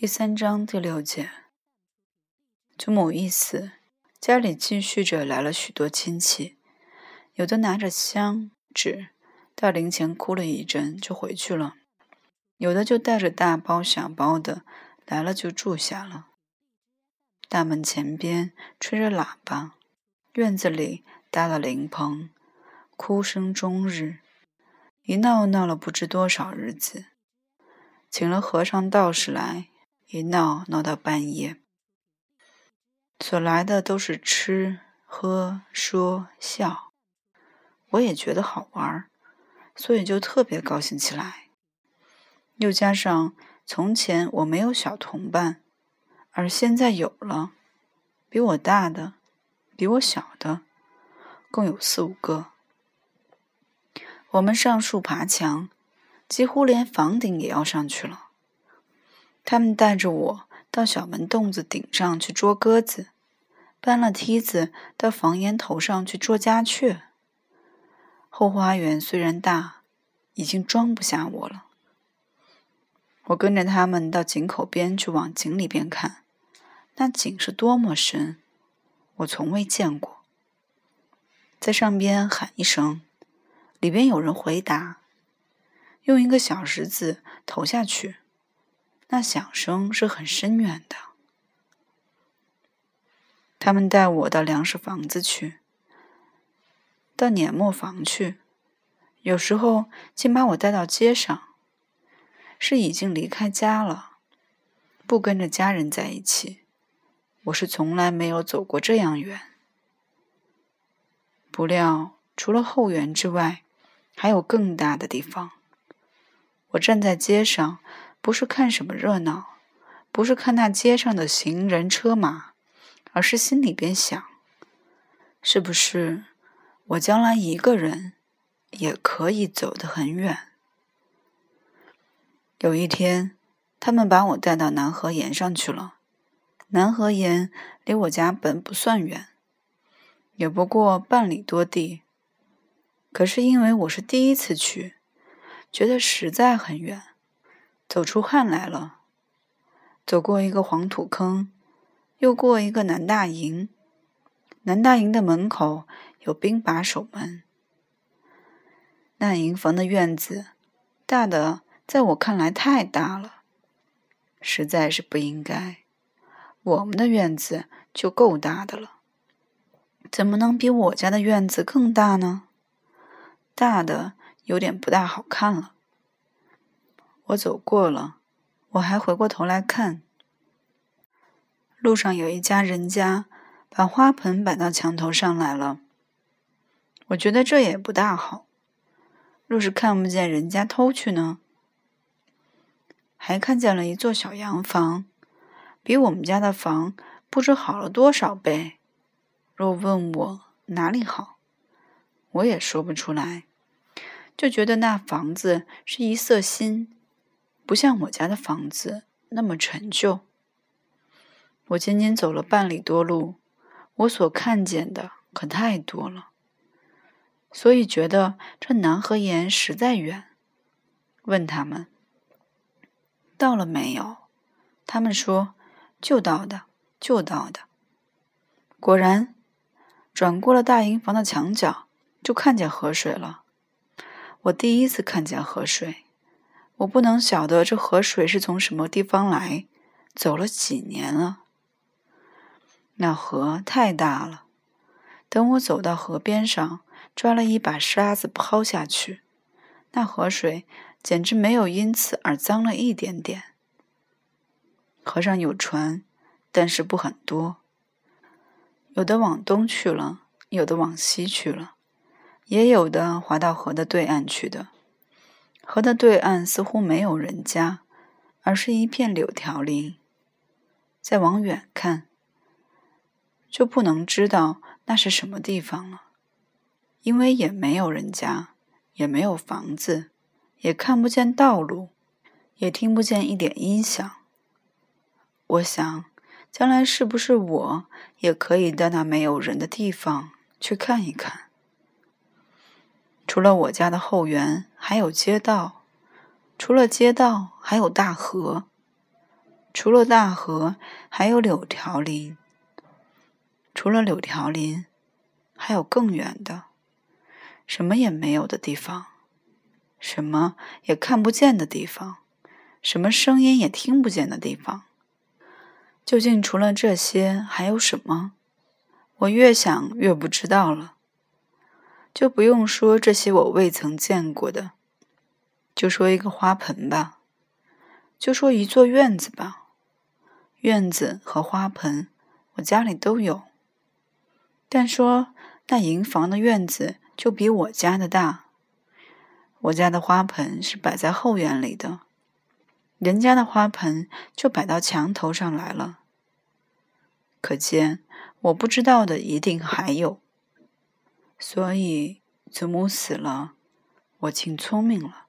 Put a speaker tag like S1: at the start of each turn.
S1: 第三章第六节，祖母一死，家里继续着来了许多亲戚，有的拿着香纸到灵前哭了一阵就回去了，有的就带着大包小包的来了就住下了。大门前边吹着喇叭，院子里搭了灵棚，哭声终日，一闹闹了不知多少日子，请了和尚道士来。一闹闹到半夜，所来的都是吃喝说笑，我也觉得好玩，所以就特别高兴起来。又加上从前我没有小同伴，而现在有了，比我大的，比我小的，共有四五个。我们上树爬墙，几乎连房顶也要上去了。他们带着我到小门洞子顶上去捉鸽子，搬了梯子到房檐头上去捉家雀。后花园虽然大，已经装不下我了。我跟着他们到井口边去往井里边看，那井是多么深，我从未见过。在上边喊一声，里边有人回答，用一个小石子投下去。那响声是很深远的。他们带我到粮食房子去，到碾磨房去，有时候竟把我带到街上。是已经离开家了，不跟着家人在一起。我是从来没有走过这样远。不料，除了后园之外，还有更大的地方。我站在街上。不是看什么热闹，不是看那街上的行人车马，而是心里边想：是不是我将来一个人也可以走得很远？有一天，他们把我带到南河沿上去了。南河沿离我家本不算远，也不过半里多地。可是因为我是第一次去，觉得实在很远。走出汗来了，走过一个黄土坑，又过一个南大营。南大营的门口有兵把守门。那营房的院子大的，在我看来太大了，实在是不应该。我们的院子就够大的了，怎么能比我家的院子更大呢？大的有点不大好看了。我走过了，我还回过头来看。路上有一家人家把花盆摆到墙头上来了。我觉得这也不大好。若是看不见人家偷去呢？还看见了一座小洋房，比我们家的房不知好了多少倍。若问我哪里好，我也说不出来，就觉得那房子是一色新。不像我家的房子那么陈旧。我仅仅走了半里多路，我所看见的可太多了，所以觉得这南河沿实在远。问他们到了没有，他们说就到的，就到的。果然，转过了大营房的墙角，就看见河水了。我第一次看见河水。我不能晓得这河水是从什么地方来，走了几年了。那河太大了，等我走到河边上，抓了一把沙子抛下去，那河水简直没有因此而脏了一点点。河上有船，但是不很多，有的往东去了，有的往西去了，也有的划到河的对岸去的。河的对岸似乎没有人家，而是一片柳条林。再往远看，就不能知道那是什么地方了，因为也没有人家，也没有房子，也看不见道路，也听不见一点音响。我想，将来是不是我也可以到那没有人的地方去看一看？除了我家的后园，还有街道；除了街道，还有大河。除了大河，还有柳条林；除了柳条林，还有更远的，什么也没有的地方，什么也看不见的地方，什么声音也听不见的地方。究竟除了这些，还有什么？我越想越不知道了。就不用说这些我未曾见过的，就说一个花盆吧，就说一座院子吧。院子和花盆，我家里都有。但说那营房的院子就比我家的大，我家的花盆是摆在后院里的。人家的花盆就摆到墙头上来了，可见我不知道的一定还有。所以祖母死了，我竟聪明了。